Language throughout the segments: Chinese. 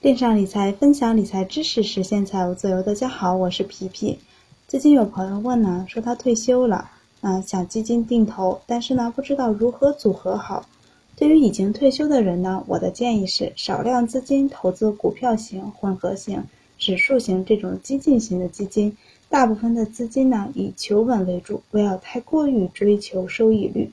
电商理财，分享理财知识，实现财务自由。大家好，我是皮皮。最近有朋友问呢，说他退休了，啊，想基金定投，但是呢，不知道如何组合好。对于已经退休的人呢，我的建议是少量资金投资股票型、混合型、指数型这种激进型的基金，大部分的资金呢以求稳为主，不要太过于追求收益率。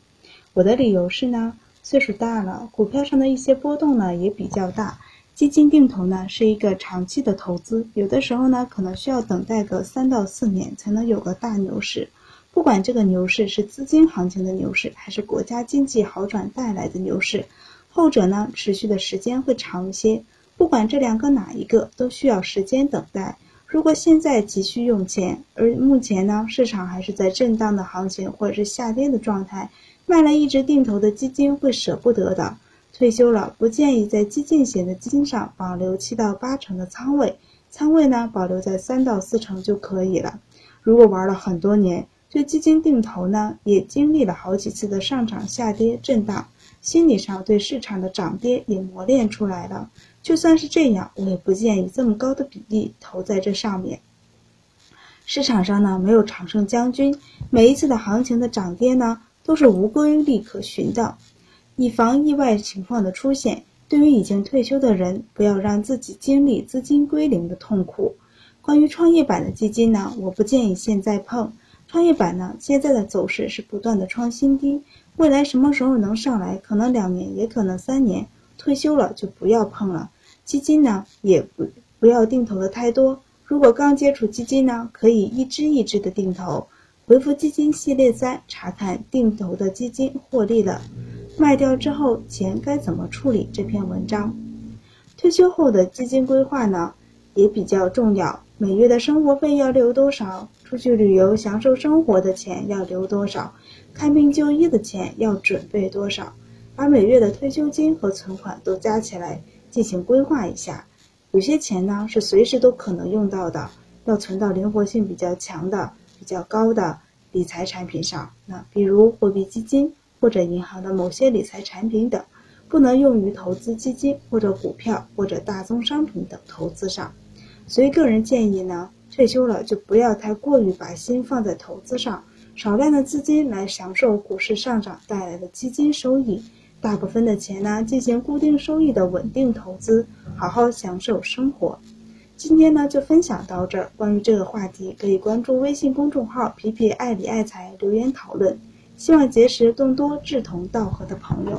我的理由是呢，岁数大了，股票上的一些波动呢也比较大。基金定投呢是一个长期的投资，有的时候呢可能需要等待个三到四年才能有个大牛市。不管这个牛市是资金行情的牛市，还是国家经济好转带来的牛市，后者呢持续的时间会长一些。不管这两个哪一个，都需要时间等待。如果现在急需用钱，而目前呢市场还是在震荡的行情或者是下跌的状态，卖了一直定投的基金会舍不得的。退休了，不建议在激进型的基金上保留七到八成的仓位，仓位呢保留在三到四成就可以了。如果玩了很多年，对基金定投呢，也经历了好几次的上涨、下跌、震荡，心理上对市场的涨跌也磨练出来了。就算是这样，我也不建议这么高的比例投在这上面。市场上呢，没有常胜将军，每一次的行情的涨跌呢，都是无规律可循的。以防意外情况的出现，对于已经退休的人，不要让自己经历资金归零的痛苦。关于创业板的基金呢，我不建议现在碰。创业板呢，现在的走势是不断的创新低，未来什么时候能上来？可能两年，也可能三年。退休了就不要碰了。基金呢，也不不要定投的太多。如果刚接触基金呢，可以一支一支的定投。回复基金系列三，查看定投的基金获利了，卖掉之后钱该怎么处理？这篇文章。退休后的基金规划呢，也比较重要。每月的生活费要留多少？出去旅游享受生活的钱要留多少？看病就医的钱要准备多少？把每月的退休金和存款都加起来进行规划一下。有些钱呢是随时都可能用到的，要存到灵活性比较强的、比较高的理财产品上。那比如货币基金或者银行的某些理财产品等，不能用于投资基金或者股票或者大宗商品等投资上。所以个人建议呢。退休了就不要太过于把心放在投资上，少量的资金来享受股市上涨带来的基金收益，大部分的钱呢进行固定收益的稳定投资，好好享受生活。今天呢就分享到这儿，关于这个话题可以关注微信公众号“皮皮爱理爱财”留言讨论，希望结识更多志同道合的朋友。